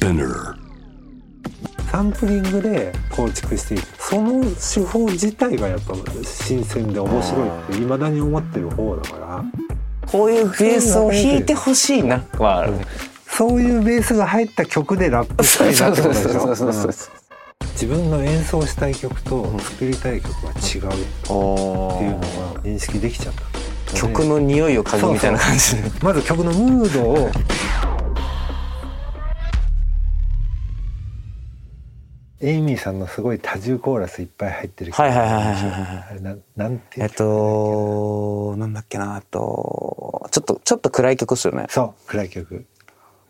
Spinner. サンプリングで構築していく。その手法自体がやっぱ新鮮で面白いっていまだに思ってる方だから。こういうベースを弾いてほしいなはある。ねそういうベースが入った曲でラップしたいなってことでしょ？自分の演奏したい曲と作りたい曲は違うっていうのが認識できちゃった曲の匂いを嗅ぐみたいな感じでまず曲のムードをエイミーさんのすごい多重コーラスいっぱい入ってる曲はいはいはいはいはいあれななんていうえっとなんだっけな。えっとちょっとちょっと暗い曲っすよね。そう暗い曲。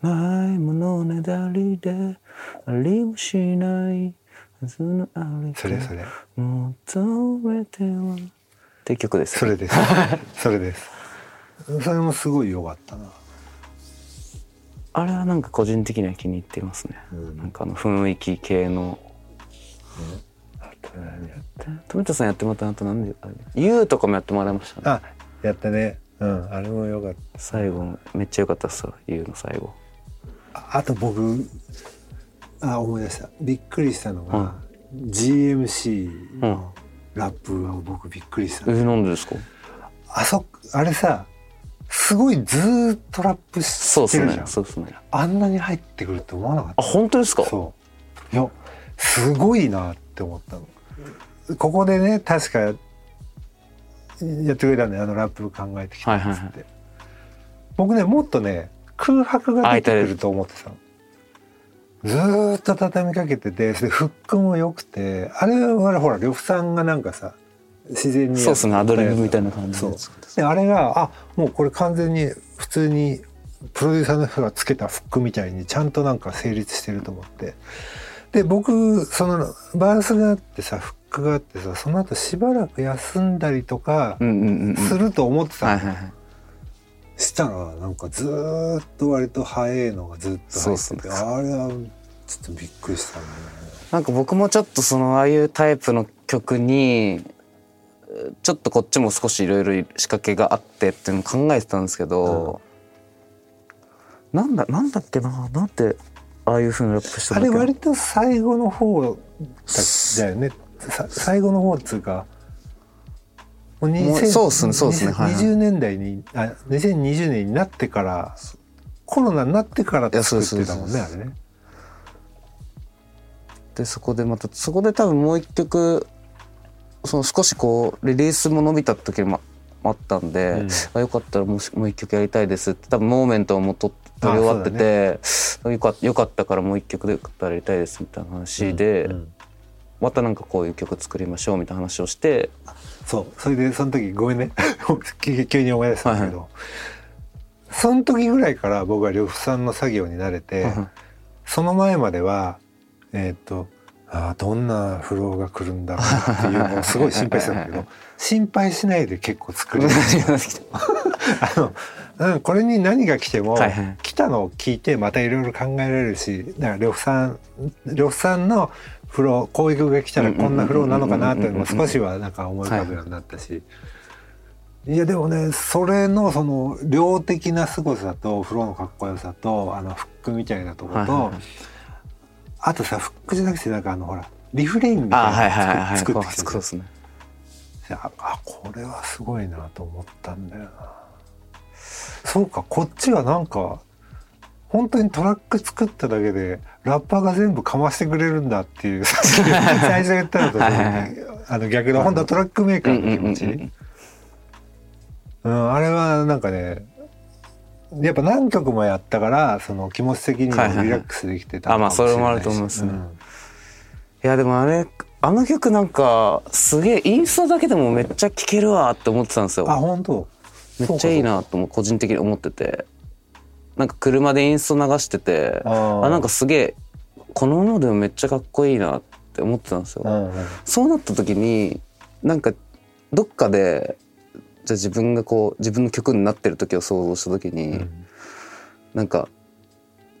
ないものねだりでありもしないはずのありそれそれ。求めては。って曲です。それです。それです。それもすごい良かったなあれはなんか個人的には気に入っていますね、うん。なんかあの雰囲気系の。富田さんやってもらったのとなんであれ U とかもやってもらいましたね。たあやったね。うんあれも良かっ最後めっちゃ良かったっすよ U の最後。たああと僕あ思い出した。びっくりしたのが、GMC のラップは僕びっくりした、えなんでですか？あそあれさすごいずーっとラップそうっすねしてるじゃん。そうっすね。あんなに入ってくるって思わなかっあた本当ですか？そう。いやすごいなって思ったの。ここでね確かやってくれたんだよ。あのラップ考えてきたっつって、はいはいは僕ねもっとね空白が出てくると思ってたの。ずーっと畳みかけててでフックも良くてあれはほら呂布さんがなんかさ自然にそうっすねアドリブみたいな感じでであれがあもうこれ完全に普通にプロデューサーの人がつけたフックみたいにちゃんとなんか成立してると思って。で僕そのバースがあってさフックがあってさその後しばらく休んだりとかすると思ってたしたらなんかずーっと割と早いのがずっと入っててね。あれはちょっとびっくりしたね。なんか僕もちょっとそのああいうタイプの曲にちょっとこっちも少しいろいろ仕掛けがあってっていうのを考えてたんですけど、なんだなんだっけななんでああいうふうにラップしたあれんだっけな。割と最後の方だだよね。さ最後の方っつうかもうもう2000そうっすねそうっすねはいはい。20年代にあ2020年になってからコロナになってから作ってたもんねあれね。でそこでまたそこで多分もう一曲その少しこうリリースも伸びた時もあったんで、うん。あよかったらもうしもう一曲やりたいですって多分モーメントもと取り終わってて、よかよかったからもう一曲でやりたいですみたいな話で、うんまたなんかこういう曲作りましょうみたいな話をしてそう。それでその時ごめんね。急急に思い出したんだけど、はその時ぐらいから僕は呂布さんの作業に慣れて、その前まではえっ、とあーどんなフローが来るんだろうっていうのをすごい心配してたんだけど 心配しないで結構作れる あのうんこれに何が来ても、はいはい。来たのを聞いてまたいろいろ考えられるしだから呂布さん呂布さんのフローこういう曲が来たらこんなフローなのかなっていうのも少しはなんか思い浮かぶようになったし。いやでもねそれのその量的な凄さとフローのかっこよさとあのフックみたいなところと、はいはいはいあとさフックじゃなくてなんかあのほらリフレインみたいいはいはいはいなの作作ってきたそうですねじゃんああこれはすごいなと思ったんだよな。そうかこっちはなんか本当にトラック作っただけでラッパーが全部かましてくれるんだっていう最初言ったのとあの逆の本当はトラックメーカーの気持ち、うんうんうんうん。うん、あれはなんかねやっぱ何曲もやったからその気持ち的にもリラックスできてたあまあそれもあると思いますね。うん。いやでもあれあの曲なんかすげえインストだけでもめっちゃ聴けるわって思ってたんですよ。あ本当？めっちゃいいなとも個人的に思ってて。なんか車でインスト流しててあー。あなんかすげえこのままでもめっちゃかっこいいなって思ってたんですよ、うんうん。そうなった時になんかどっかでじゃあ自分がこう自分の曲になってる時を想像した時に、うん。なんか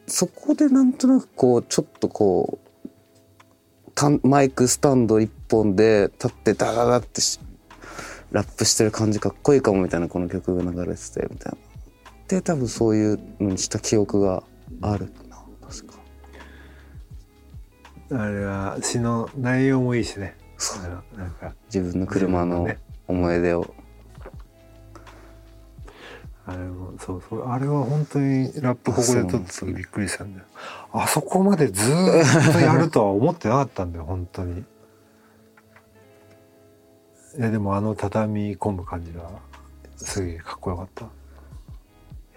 そこでなんとなくこうちょっとこうたんマイクスタンド一本で立ってダダダってしラップしてる感じかっこいいかもみたいなこの曲が流れててみたいな。で多分そういうのにした記憶があるな確か。あれは詩の内容もいいしね。そう。なんか。自分の車のね思い出をあれもそうそうあれは本当にラップここで撮った時びっくりしたんだよあそこまでずーっとやるとは思ってなかったんだよ本当に。いやでもあの畳み込む感じはすげえかっこよかった。い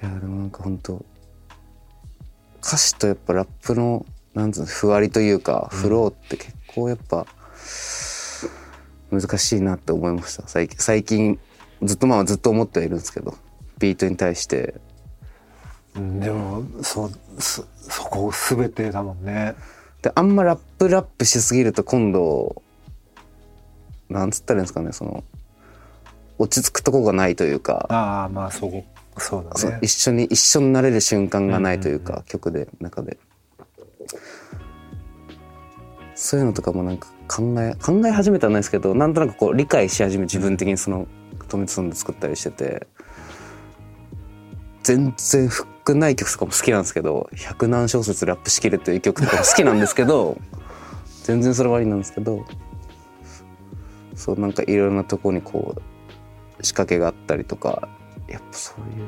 やでもなんか本当歌詞とやっぱラップのなんつうのふわりというか、フローって結構やっぱ難しいなって思いました。最近最近ずっとまあずっと思ってはいるんですけどビートに対して。うんでもそうそそこ全てだもんね。であんまラップラップしすぎると今度なんつったらいいんですかねその落ち着くとこがないというか、ああまあそこそうだね。一緒に一緒になれる瞬間がないというか、うんうん曲で中で。そういうのとかもなんか考え考え始めたらないですけどなんとなくこう理解し始め自分的にそのトメツンで作ったりしてて全然フックない曲とかも好きなんですけど百何小節ラップしきるという曲とかも好きなんですけど 全然それはありなんですけどそうなんかいろんなとこにこう仕掛けがあったりとかやっぱそういう。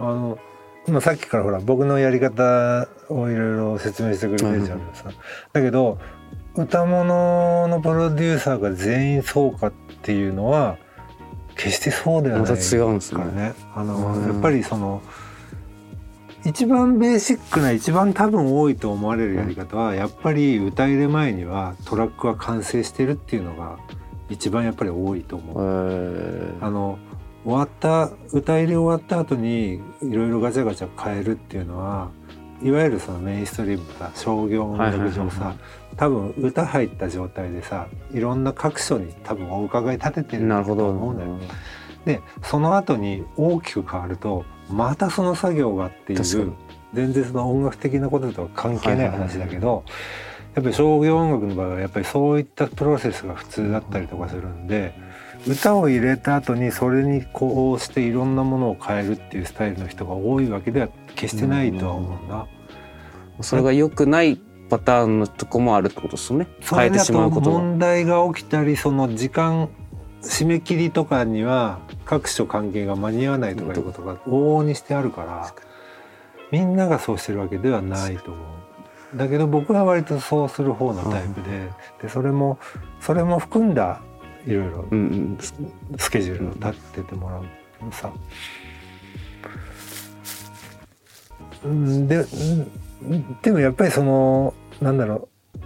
あの今さっきからほら僕のやり方をいろいろ説明してくれてるじゃん。さ、だけど歌物のプロデューサーが全員そうかっていうのは決してそうではない。また違うんですね。からねあの、うん。やっぱりその一番ベーシックな一番多分多いと思われるやり方は、やっぱり歌入れ前にはトラックは完成してるっていうのが一番やっぱり多いと思う。えあの終わった歌入れ終わった後にいろいろガチャガチャ変えるっていうのはいわゆるそのメインストリームさ商業音楽上はいはいはいはさ多分歌入った状態でさいろんな各所に多分お伺い立ててるとなるほど思うんだよ。でその後に大きく変わるとまたその作業がっていう全然その音楽的なこととは関係ない話だけどやっぱり商業音楽の場合はやっぱりそういったプロセスが普通だったりとかするんで歌を入れた後にそれにこうしていろんなものを変えるっていうスタイルの人が多いわけでは決してないとは思うんだ。それが良くないパターンのとこもあるってことですよね。そ変えてしまうことが。問題が起きたりその時間締め切りとかには各所関係が間に合わないとかいうことが往々にしてあるからみんながそうしてるわけではないと思う。だけど僕は割とそうする方のタイプででそれもそれも含んだいろいろスケジュールを立ててもらうのさ。うん。でうんでもやっぱりそのなんだろう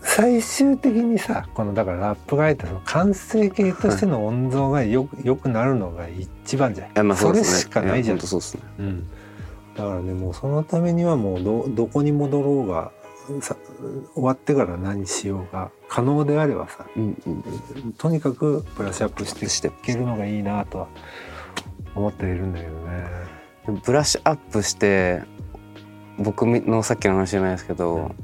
最終的にさこのだからラップが入ったその完成形としての音像がよくよくなるのが一番じゃん。い？やまあそうね。それしかないじゃん。うですね。うん、だからねもうそのためにはもうどどこに戻ろうがさ終わってから何しようが可能であればさうんうんとにかくブラッシュアップしていけるのがいいなとは思っているんだけどね。ブラッシュアップして僕のさっきの話じゃないですけど、うん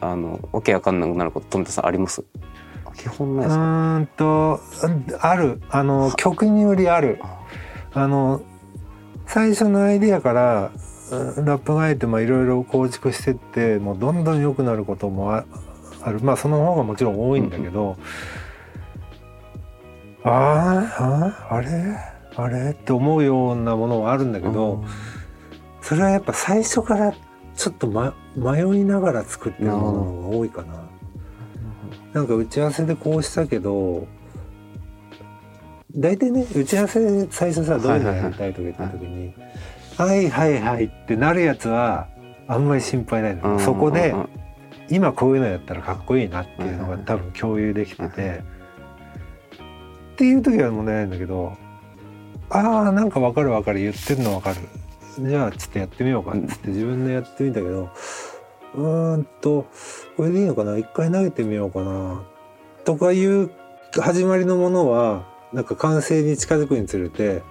あのわけわかんなくなること富田さんあります？基本ないうですか、ーんとある。あの曲によりある。あ。の最初のアイディアからうんラップが入ってまあいろいろ構築してってもうどんどん良くなることもあある。まあその方がもちろん多いんだけど、あーあーあれ？あれ？って思うようなものはあるんだけど、それはやっぱ最初からちょっと、ま、迷いながら作ってるものが多いかな。なんか打ち合わせでこうしたけど大体ね打ち合わせで最初さどういうのやりたいとか言った時に「はいはいはい」ってなるやつはあんまり心配ないの、うんそこで今こういうのやったらかっこいいなっていうのが多分共有できてて、うんっていう時は問題ないんだけどああなんかわかるわかる。言ってるのわかるじゃあちょっとやってみようかっつって自分でやってみたけどうーんとこれでいいのかな？一回投げてみようかな。とかいう始まりのものはなんか完成に近づくにつれて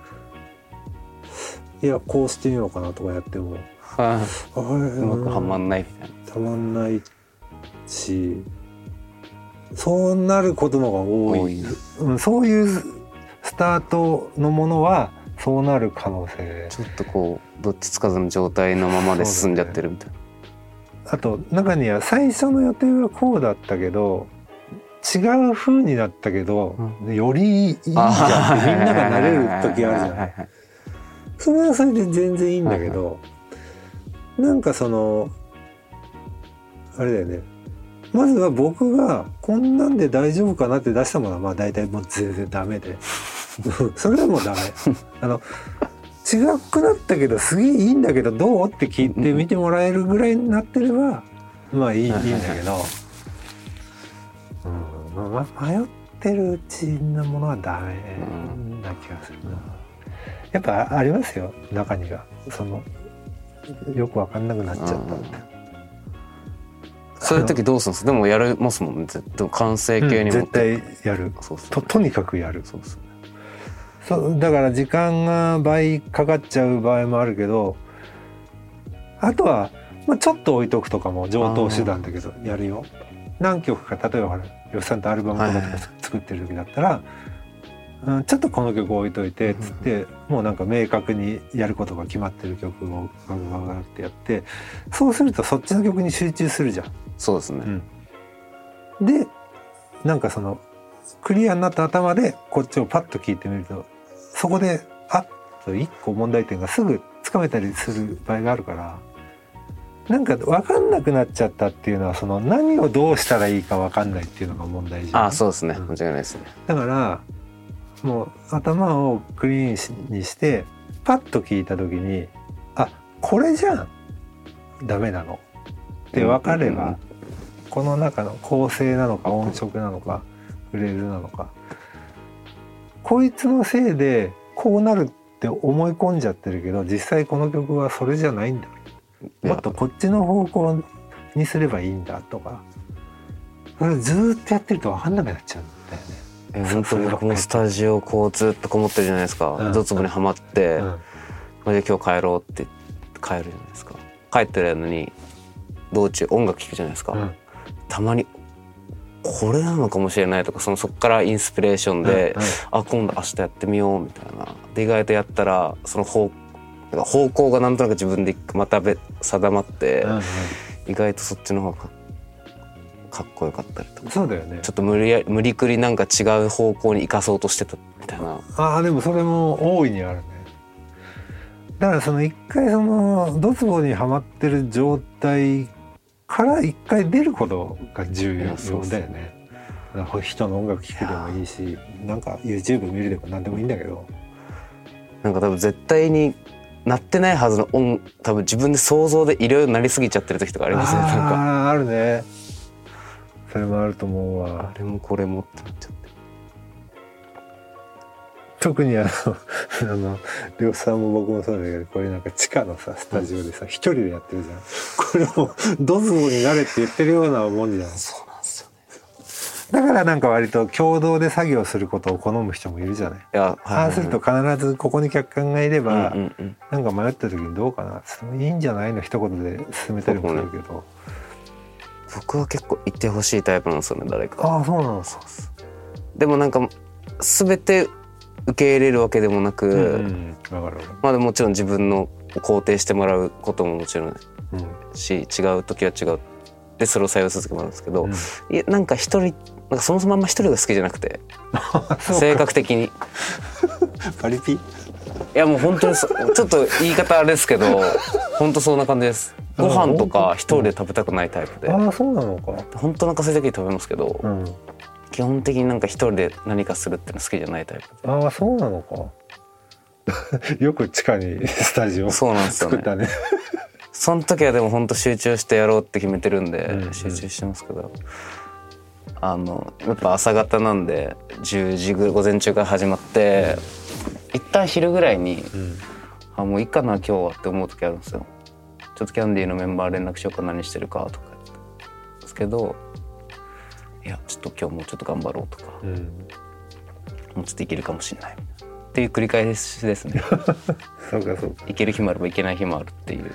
いやこうしてみようかなとかやっても。はあ。うまくはまんないみたいな。たまんないしそうなることの方が多い。多いうん、そういうスタートのものはそうなる可能性。ちょっとこうどっちつかずの状態のままで進んじゃってるみたいな、あと中には最初の予定はこうだったけど違う風になったけど、よりいいじゃんってみんながなれる時あるじゃない。それはそれで全然いいんだけど、なんかそのあれだよね。まずは僕がこんなんで大丈夫かなって出したものはまあ大体もう全然ダメで。それはもうダメ。あの違くなったけどすげえいいんだけどどう？って聞いて見てもらえるぐらいになってればまあいいいいんだけど、うん。まあ、迷ってるうちのものはダメな気がするな。やっぱありますよ。中には。そのよく分かんなくなっちゃったみたいな。そういう時どうするんですか？でもやりますもんね。絶対完成形にうん絶対やる。そうっすね。ととにかくやる。そうっすねそうだから時間が倍かかっちゃう場合もあるけどあとは、まあ、ちょっと置いとくとかも上等手段だけどやるよ。何曲か例えばほら吉さんとアルバムとか作ってる時だったら、うん、ちょっとこの曲置いといてっつってもうなんか明確にやることが決まってる曲をガガガガってやってそうするとそっちの曲に集中するじゃん。そうですね、でなんかそのクリアになった頭でこっちをパッと聞いてみるとそこであっと一個問題点がすぐつかめたりする場合があるからなんか分かんなくなっちゃったっていうのはその何をどうしたらいいか分かんないっていうのが問題じゃん。あそうですね。間違いないですね。だからもう頭をクリーンにしてパッと聞いた時にあこれじゃん。ダメなの。って分かれば、この中の構成なのか音色なのかフレーズなのかこいつのせいでこうなるって思い込んじゃってるけど実際この曲はそれじゃないんだ。もっとこっちの方向にすればいいんだとか。それずーっとやってると分かんなくなっちゃうんだよね。えそ本当にこのスタジオこうずっとこもってるじゃないですか。うん。ドツボにはまって、うん。で今日帰ろうって帰るじゃないですか。帰ってるのに道中音楽聴くじゃないですか、うん。たまにこれなのかもしれないとかそのそこからインスピレーションで、うんうん。あ今度明日やってみようみたいな。で意外とやったらその方方向がなんとなく自分でまたべ定まって、うんうん。意外とそっちの方がかかっこよかったりとか。そうだよね。ちょっと無理や無理くりなんか違う方向に行かそうとしてたみたいなああでもそれも大いにあるね。だからその一回そのドツボにはまってる状態から一回出ることが重要だよね。人の音楽聴くでもいいしなんか YouTube 見るでも何でもいいんだけど。なんか多分絶対になってないはずの音多分自分で想像でいろいろなりすぎちゃってる時とかありますねなんか。あああるね。それもあると思うわ。あれもこれもってなっちゃって特にあのあの呂布さんも僕もそうだけどこれなんか地下のさスタジオでさ一人でやってるじゃん。これもドズボになれって言ってるようなもんじゃん。そうなんですよね。だからなんか割と共同で作業することを好む人もいるじゃない。いやああすると必ずここに客観がいれば、うんうんうん。なんか迷った時にどうかな。いいんじゃないの一言で進めたりもするけど、僕は結構いてほしいタイプなんですよね誰か。ああそうなんですでもなんか全て受け入れるわけでもなく、うんうん、まあでももちろん自分の肯定してもらうことももちろんる。うん。し違う時は違うでそれを採用する時もあるんですけど、うん。いやなんか一人なんかそもそもあんま一人が好きじゃなくて 性格的に。い パリピ？やもう本当にそちょっと言い方あれですけど本当そんな感じです。ご飯とか一人で食べたくないタイプで。ああそうなのか。本当お腹空いた時に食べますけど、うん。基本的になんか一人で何かするっての好きじゃないタイプああそうなのか。よく地下に スタジオそうなんですよね作ったね。その時はでも本当集中してやろうって決めてるんで、うんうん集中してますけどあのやっぱ朝方なんで10時ぐ午前中から始まって、一旦昼ぐらいにうん。あもういいかな今日はって思う時あるんですよちょっとキャンディーのメンバー連絡しようか何してるかとかですけどいやちょっと今日もうちょっと頑張ろうとかうん。もうちょっといけるかもしれない。っていう繰り返しですね。そうかそうか。いける日もあればいけない日もあるっていう。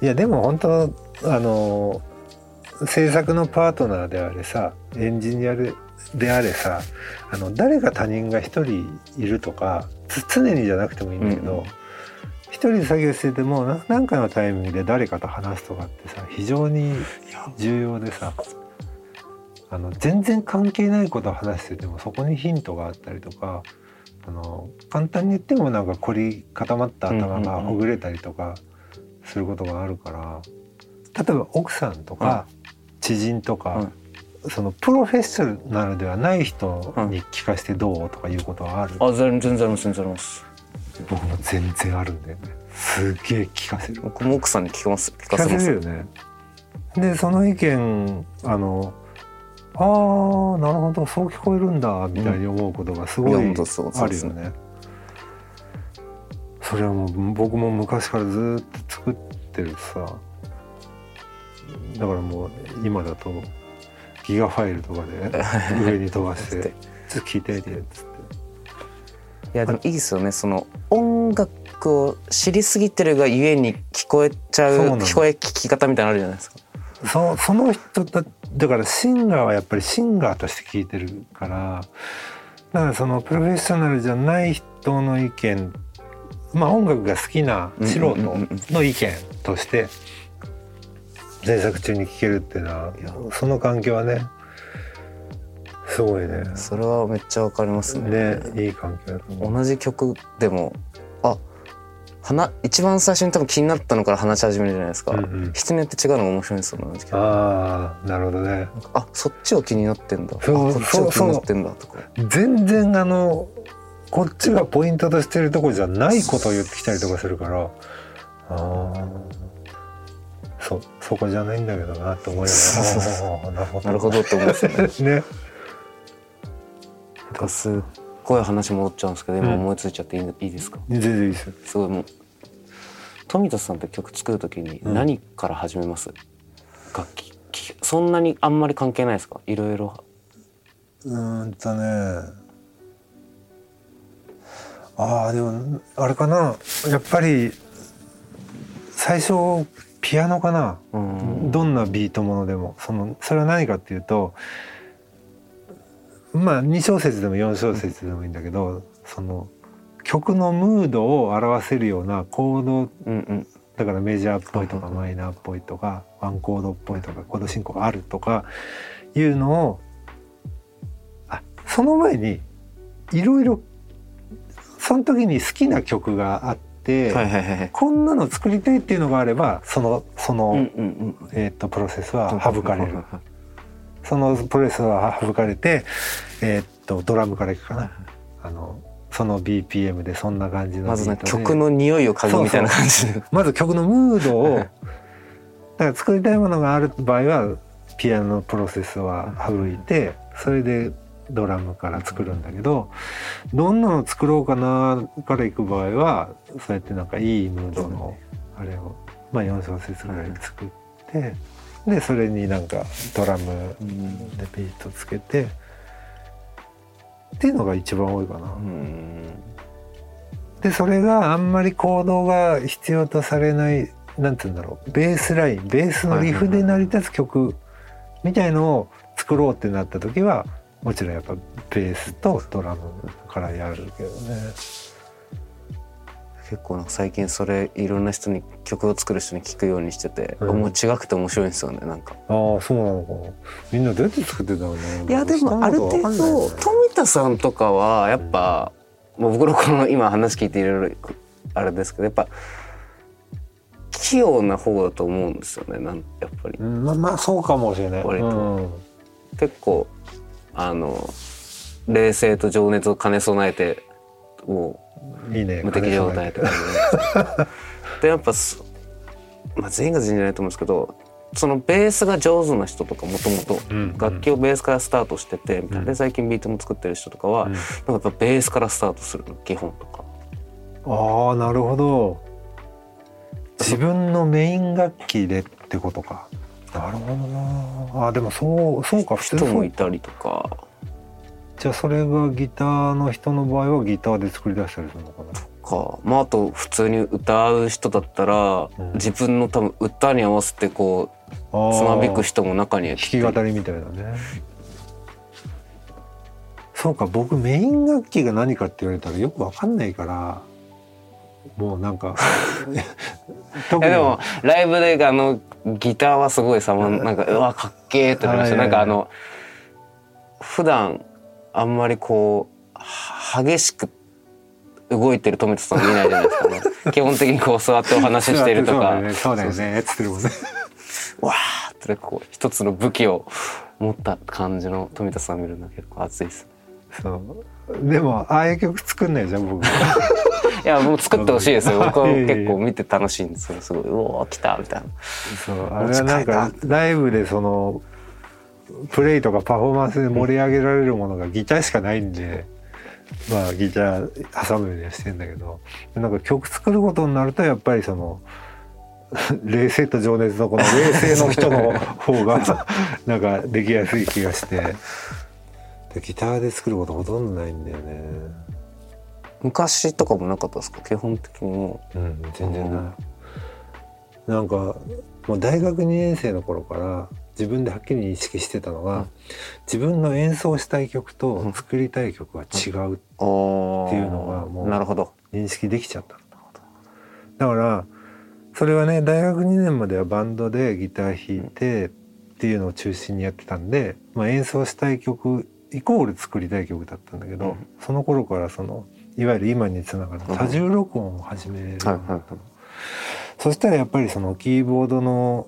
いやでも本当あの制作のパートナーであれさエンジニアでであれさあの誰か他人が一人いるとかつ常にじゃなくてもいいんだけど、うん。うん一人で作業しててもな何かのタイミングで誰かと話すとかってさ非常に重要でさあの全然関係ないことを話しててもそこにヒントがあったりとかあの簡単に言ってもなんか凝り固まった頭がほぐれたりとかすることがあるから例えば奥さんとか知人とか、そのプロフェッショナルではない人に聞かせてどうとかいうことはある、あ全然あります全然あります。僕も全然あるんだよね。すげえ聞かせる。僕も奥さんに聞かます聞聞かかせるよね。でその意見あのあーなるほど。そう聞こえるんだみたいに思うことがすごいあるよね。それはもう僕も昔からずっと作ってるさ。だからもう今だとギガファイルとかで 上に飛ばして「ちょっと聞いてみて」っつって。いやでもいいですよね。その音楽を知りすぎてるがゆえに聞こえちゃう聞こえ聞き方みたいなのあるじゃないですかそその人だだからシンガーはやっぱりシンガーとして聞いてるからだからそのプロフェッショナルじゃない人の意見まあ音楽が好きな素人の意見として制作中に聴けるっていうのはその環境はねすごいねそれはめっちゃわかりますねねいい環境だと思う。同じ曲でもあ話一番最初に多分気になったのから話し始めるじゃないですか、うんうん。人によって違うのが面白いんですよねああなるほどね。あそっちを気になってんだ。あそうこっちを気になってんだとか。全然あのこっちがポイントとしてるとこじゃないことを言ってきたりとかするから。ああそそこじゃないんだけどなと思いながら。なるほど。なるほどって思うんですよね。ねかすっごい話戻っちゃうんですけど今うん。思いついちゃっていい,、いいですか？全然いいですよ。すごいもう富田さんって曲作る時にうん。何から始めます、楽器。きそんなにあんまり関係ないですか？いろいろ。うーんとね。ああでもあれかな。やっぱり最初ピアノかな、うん。どんなビートものでも。そのそれは何かっていうとまあ2小節でも4小節でもいいんだけどその曲のムードを表せるようなコードうんうん。だからメジャーっぽいとかはいマイナーっぽいとかワンコードっぽいとかコード進行があるとかいうのをあその前にいろいろその時に好きな曲があって、はいはいはいはい。こんなの作りたいっていうのがあればそのその、うんうんうん。えー、とプロセスは省かれる。そのプロセスは省かれて、えーっとドラムからいくかな。あのその BPM でそんな感じのまず曲の匂いを嗅ぐみたいな感じでまず曲のムードをだから作りたいものがある場合はピアノのプロセスは省いてそれでドラムから作るんだけどどんなの作ろうかなからいく場合はそうやってなんかいいムードのあれをまあ4小節ぐらい作ってでそれになんかドラムでビートつけてっていうのが一番多いかな。うんでそれがあんまり行動が必要とされないなんて言うんだろうベースラインベースのリフで成り立つ曲みたいのを作ろうってなった時はもちろんやっぱベースとドラムからやるけどね。結構なんか最近それいろんな人に曲を作る人に聞くようにしてて、うんもう違くて面白いんですよねなんか。ああそうなのかなみんなどうやって作ってんだろうね。いやでもある程度富田さんとかはやっぱ、もう僕のこの今話聞いていろいろあれですけどやっぱ器用な方だと思うんですよねなんやっぱりうんまあまあそうかもしれない。割とうん結構あの冷静と情熱を兼ね備えてもいいね。う無敵状態って感じででやっぱそ、まあ、全員が全員じゃないと思うんですけどそのベースが上手な人とかもともとうん楽器をベースからスタートしててうんで最近ビートも作ってる人とかは、うんなんかやっぱベースからスタートするの基本とか。ああなるほど。自分のメイン楽器でってことか。なるほどな。あーでもそうそうか普通人そうもいたりとかじゃあそれがギターの人の場合はギターで作り出したりするのかな？か、まあ、あと普通に歌う人だったら、うん。自分の多分歌に合わせてこうあつまびく弾人も中にはき語りみたいなね。そうか僕メイン楽器が何かって言われたらよくわかんないからもうなんか い特やでもライブであのギターはすごいさまなんかうわかっけーってなりました。はいはいはい。なんかあの普段あんまりこうは激しく動いてる富田さん見ないじゃないですか、ね、基本的にこう座ってお話ししてるとか。そうだよね。つってるもんねわーってこう一つの武器を持った感じの富田さん見るのは結構熱いですね。そう。でもああいう曲作んないじゃん僕。いやもう作ってほしいですよ。僕は結構見て楽しいんですよ。すごいうおー来たみたいな。そうあれはなんかライブでそのプレイとかパフォーマンスで盛り上げられるものがギターしかないんで、まあギター挟むようにはしてんだけどなんか曲作ることになるとやっぱりその 冷静と情熱のこの冷静の人の方が なんかできやすい気がしてでギターで作ることほとんどないんだよね。昔とかもなかったですか？基本的にもうん、全然ない。なんかもう大学2年生の頃から自分ではっきり認識してたのが、自分の演奏したい曲と作りたい曲は違うっていうのがもうなるほど。認識できちゃったの。だからそれはね大学2年まではバンドでギター弾いてっていうのを中心にやってたんで、まあ、演奏したい曲イコール作りたい曲だったんだけど、うん。その頃からそのいわゆる今につながる多重録音を始めるようになったの、はいはいはい。そしたらやっぱりそのキーボードの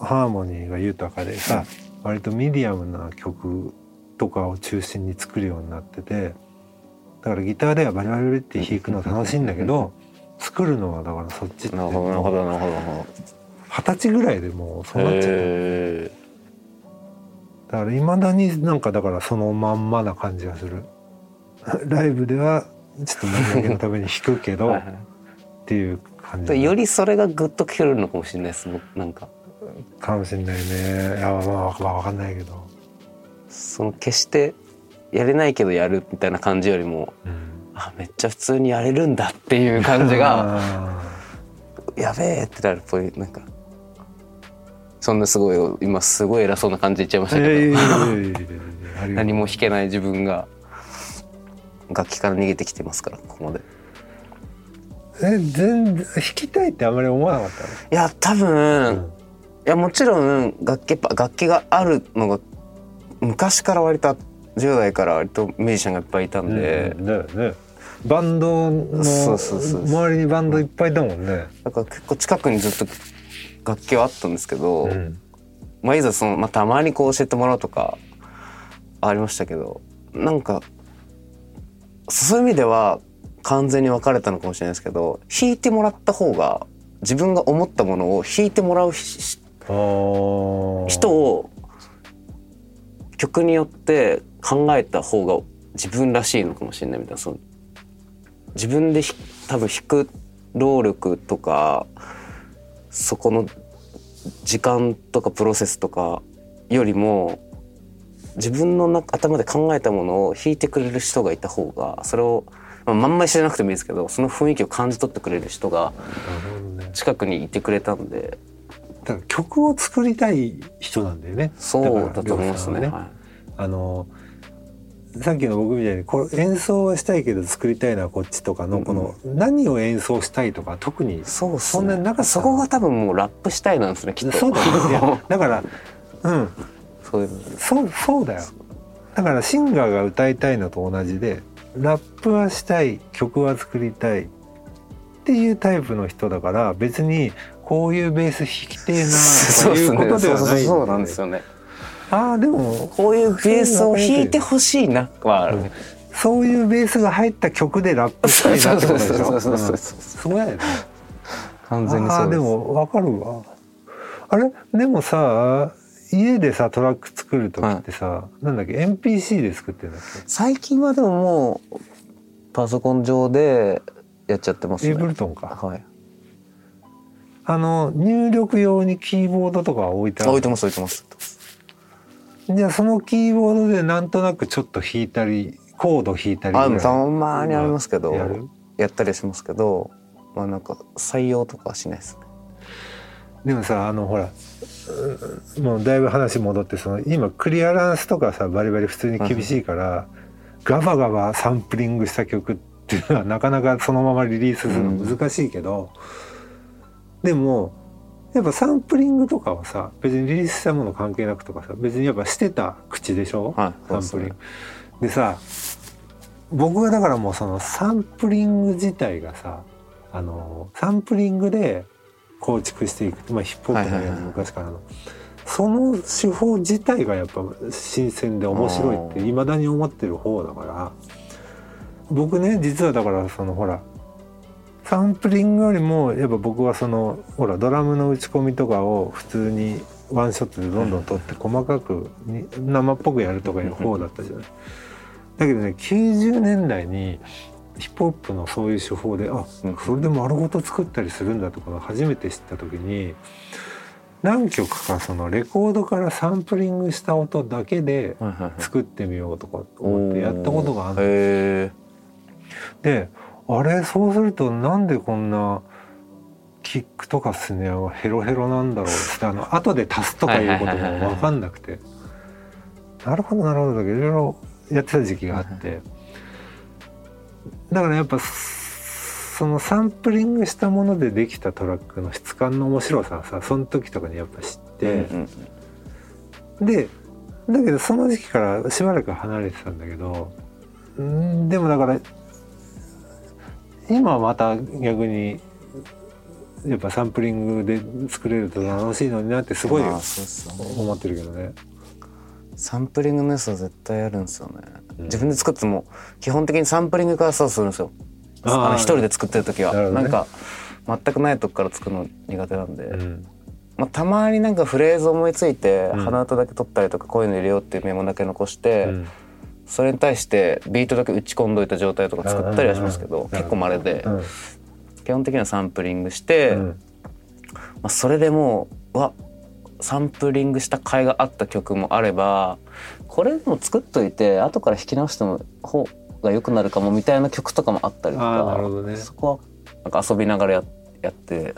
ハーモニーが豊かでさ、割とミディアムな曲とかを中心に作るようになっててだからギターではバリバリって弾くの楽しいんだけど作るのはだからそっちって二十歳ぐらいでもうそうなっちゃう。へだからいまだになんかだからそのまんまな感じがする。ライブではちょっと盛り上げのために弾くけどーはいはっていう感いじ。よりそれがグッときてるのかもしれないです。僕なんかかもしれないね。いやまあまあわかんないけど、その決してやれないけどやるみたいな感じよりもうん、あめっちゃ普通にやれるんだっていう感じがあやべえってなるっぽいなんか。そんなすごい今すごい偉そうな感じで言っちゃいましたけど、何も弾けない自分が楽器から逃げてきてますからここまで。え全然弾きたいってあまり思わなかったいや多分、いやもちろん楽器楽器があるのが昔から割と10代から割とミュージシャンがいっぱいいたんので、うんだよねバンドの周りにバンドいっぱいいたもんね、だから結構近くにずっと楽器はあったんですけど、うん。まあ、いざその、まあ、たまにこう教えてもらうとかありましたけどなんかそういう意味では完全に分かれたのかもしれないですけど弾いてもらった方が自分が思ったものを弾いてもらうし人を曲によって考えた方が自分らしいのかもしれないみたいなその自分でひ多分弾く労力とかそこの時間とかプロセスとかよりも自分の中頭で考えたものを弾いてくれる人がいた方がそれを、まあ、まんまり知らなくてもいいですけどその雰囲気を感じ取ってくれる人が近くにいてくれたんでだから曲を作りたい人なんだよね。そうだと思いますね。だからはい。あのさっきの僕みたいにこれ演奏はしたいけど作りたいのはこっちとかのこの何を演奏したいとか特にそんなになかった。そこが多分もうラップしたいなんですねきっと。そうだ だからうん。そういうそうそうだよ。だからシンガーが歌いたいのと同じでラップはしたい曲は作りたいっていうタイプの人だから別にこういうベース弾きてえなとかいうことではないそうなんですよね。ああでもこういうベースを弾いてほしいな。はあるねそういうベースが入った曲でラップしたいなってことでしょ。そうそうそう。そううんそうだよね完全にそうですあーでもわかるわ。あれ？でもさ家でさトラック作る時ってさ、なんだっけ？NPC で作ってるんだっ最近はでももうパソコン上でやっちゃってますけエねイブルトンか。はいあの入力用にキーボードとかは置いてある。置いてます置いてます。じゃあそのキーボードでなんとなくちょっと弾いたりコード弾いたりあたまにありますけどやったりはしますけどまあなんか採用とかはしないですね。でもさあのほらうもうだいぶ話戻ってその今クリアランスとかさバリバリ普通に厳しいから、ガバガバサンプリングした曲っっていうのはなかなかそのままリリースするの難しいけど、でもやっぱサンプリングとかはさ別にリリースしたもの関係なくとかさ別にやっぱしてた口でしょ、はいサンプリング。でさ僕はだからもうそのサンプリング自体がさあのサンプリングで構築していく、まあ、ヒップホップのように昔からの、その手法自体がやっぱ新鮮で面白いっていまだに思ってる方だから。僕ね実はだからそのほらサンプリングよりもやっぱ僕はそのほらドラムの打ち込みとかを普通にワンショットでどんどん取って細かくに生っぽくやるとかいう方だったじゃない。だけどね90年代にヒップホップのそういう手法であそれで丸ごと作ったりするんだとか初めて知った時に何曲かそのレコードからサンプリングした音だけで作ってみようとか思ってやったことがあるの。へであれそうするとなんでこんなキックとかスネアがヘロヘロなんだろう？ってあの後で足すとかいうことも分かんなくて。なるほどなるほど。だけどいろいろやってた時期があって。だからやっぱそのサンプリングしたものでできたトラックの質感の面白さはさその時とかにやっぱ知って、でだけどその時期からしばらく離れてたんだけどんでもだから今また逆にやっぱサンプリングで作れると楽しいのになってすごい思ってるけどね。サンプリングの良さ絶対あるんですよね、うん。自分で作っても基本的にサンプリングからスタートするんですよ。あ一人で作ってる時は。なね。なんか全くないとこから作るの苦手なんで、うん。まあ、たまになんかフレーズ思いついてうん。鼻歌だけ取ったりとかこういうの入れようっていうメモだけ残して、うんそれに対してビートだけ打ち込んどいた状態とか作ったりはしますけど、結構稀で、うん。基本的にはサンプリングして、うん。まあ、それでもううわサンプリングした甲斐があった曲もあればこれでも作っといて後から弾き直しても方が良くなるかもみたいな曲とかもあったりとかね。そこはなんか遊びながらややって。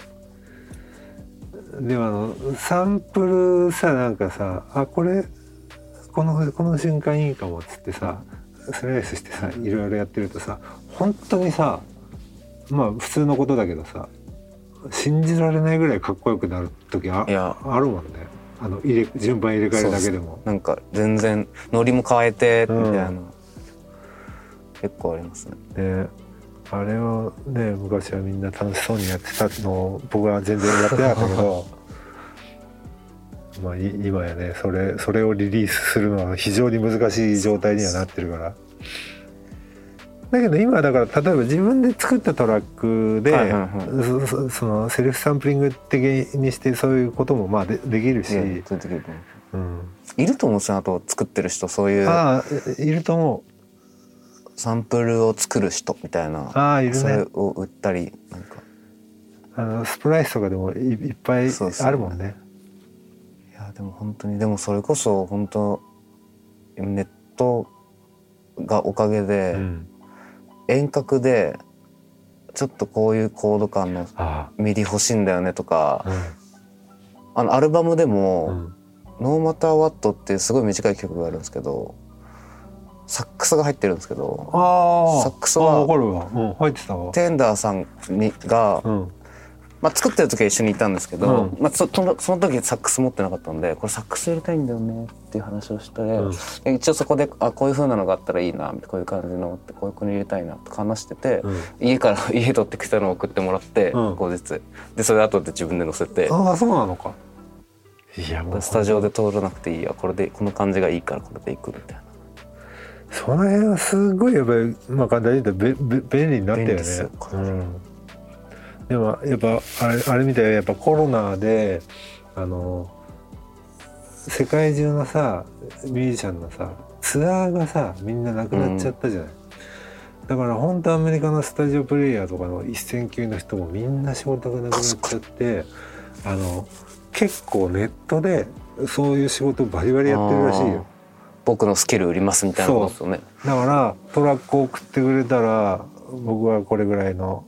でもあのサンプルさなんかさあこれこのこの瞬間いいかもっつってさスライスしてさいろいろやってるとさ本当にさまあ普通のことだけどさ信じられないぐらいかっこよくなる時あいや。あるもんね。あの入れ順番入れ替えるだけでも。なんか全然ノリも変えてみたいな、うん。結構ありますね。ねあれをね昔はみんな楽しそうにやってたのを僕は全然やってなかったけど まあい今やね。それそれをリリースするのは非常に難しい状態にはなってるから。だけど今だから例えば自分で作ったトラックで、はいはいはい。そそそのセルフサンプリング的にしてそういうこともまあでできるし、うん、ういると思う。ん。ですよあと作ってる人そういう。ああいると思サンプルを作る人みたいな。うああいるそれねを売ったりなんか。あの Spliceとかでもいいっぱいあるもんね。でも本当にでもそれこそ本当ネットがおかげでうん。遠隔でちょっとこういうコード感のあ MIDI 欲しいんだよねとかあ、あのアルバムでうもん「ノーマターワットっていうすごい短い曲があるんですけどサックスが入ってるんですけどサックスはうん、入ってたわ。テンダーさんにが、うんまあ、作ってる時は一緒にいたんですけど、うん。まあ、そそのその時サックス持ってなかったんでこれサックス入れたいんだよねっていう話をして、ん。で一応そこであこういう風なのがあったらいいなこういう感じのってこういう子に入れたいなとか話してて、うん。家から 家取ってきたのを送ってもらって、うん。後日。でそれ後で自分で載せて。ああそうなのか。いやもう。スタジオで通らなくていいやこれでこの感じがいいからこれでいくみたいな。その辺はすごいやっぱりまあ簡単に言うと便利になったよねでもやっぱあれあれみたいにやっぱコロナであの世界中のさミュージシャンのさツアーがさみんななくなっちゃったじゃない。だから本当アメリカのスタジオプレイヤーとかの一線級の人もみんな仕事がなくなっちゃってあの結構ネットでそういう仕事バリバリやってるらしいよ。僕のスキル売りますみたいなことですよね。だからトラックを送ってくれたら僕はこれぐらいの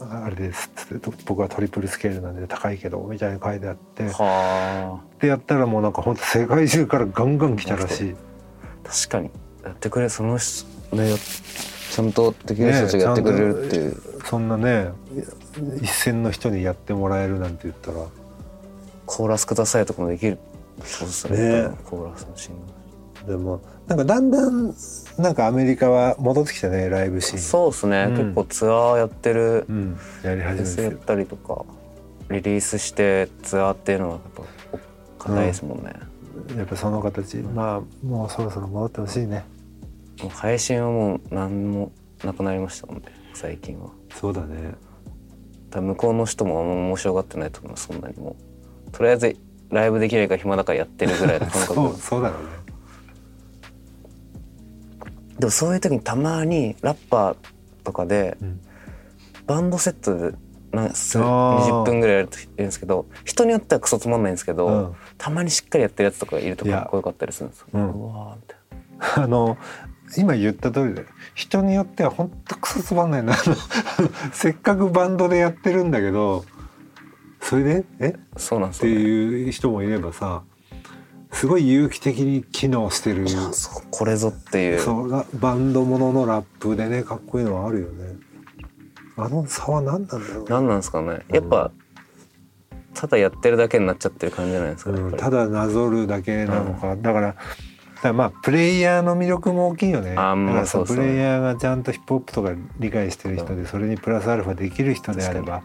あれですっつって僕はトリプルスケールなんで高いけどみたいに書いてあってはあ。でやったらもうなんか本当世界中からガンガン来たらしい。確かに。やってくれその人ねちゃんとできる人たちがやってくれるっていう、ねそんなね一線の人にやってもらえるなんて言ったら。コーラスくださいとかもできる。そうですね。ねコーラスのシーンでもなんかだんだんなんかアメリカは戻ってきたねライブシーン。そうですね、うん。結構ツアーやってる。うん、やり始めやったりとかリリースしてツアーっていうのはやっぱ課題ですもんね、やっぱその形。まあもうそろそろ戻ってほしいね。もう配信はもう何もなくなりましたもんね最近は。そうだね。多分向こうの人もあんま面白がってないと思いますそんなにもう。とりあえずライブできないから暇だからやってるぐらいの感覚そうそうだろうねでもそういう時にたまにラッパーとかでうん。バンドセットでなすあー。20分ぐらいやるといるんですけど人によってはクソつまんないんですけど、うん。たまにしっかりやってるやつとかいるとかっこよかったりするんですよ。うん。うわーみたいな。あの今言った通りで人によっては本当クソつまんないな。せっかくバンドでやってるんだけどそれで？え？っそうなんですてよ、ね。いう人もいればさすごい有機的に機能してる。これぞっていう。そうラバンドもののラップでねかっこいいのはあるよね。あの差は何なんだろう。ね何なんですかね。やっぱ、ただやってるだけになっちゃってる感じじゃないですかね、うん、ただなぞるだけなのか、だからだからまあプレイヤーの魅力も大きいよね。あーまあそうそうプレイヤーがちゃんとヒップホップとか理解してる人でそれにプラスアルファできる人であれば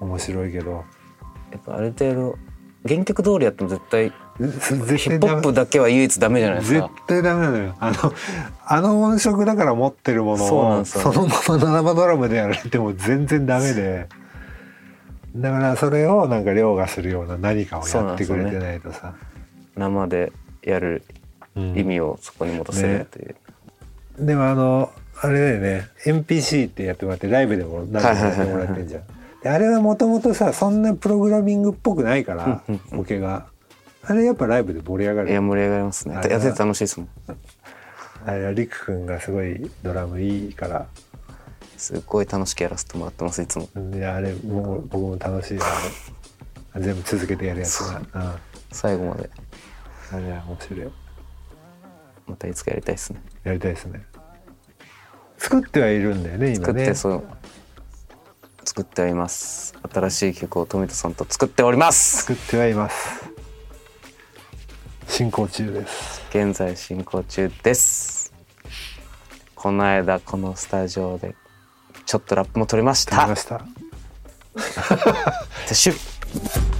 面白いけど。やっぱある程度原曲通りやっても絶対絶ヒップホップだけは唯一ダメじゃないです絶か。対ダメなのよ。あのあの音色だから持ってるものをそのまま生ドラムでやられても全然ダメで。だからそれをなんか凌駕するような何かをやってくれてないとさ、生でやるうん意味をそこに戻せるっていう。でもあのあれだよね。NPC ってやってもらってライブでも何度もやってもらってんじゃん。であれはもともとさそんなプログラミングっぽくないからうんうん。ボケがあれやっぱライブで盛り上がる？いや盛り上がりますね。やってて楽しいですもん。あれはりくくんがすごいドラムいいからすっごい楽しくやらせてもらってますいつも。いやあれもう僕も楽しいよあれ全部続けてやるやつが、うん、最後まであれは面白いまたいつかやりたいですね。やりたいですね作ってはいるんだよね今作っねてそう作ってはいます。新しい曲を富田さんと作っております。作ってはいます進行中です現在進行中です。この間このスタジオでちょっとラップも撮りました撮りま。した で出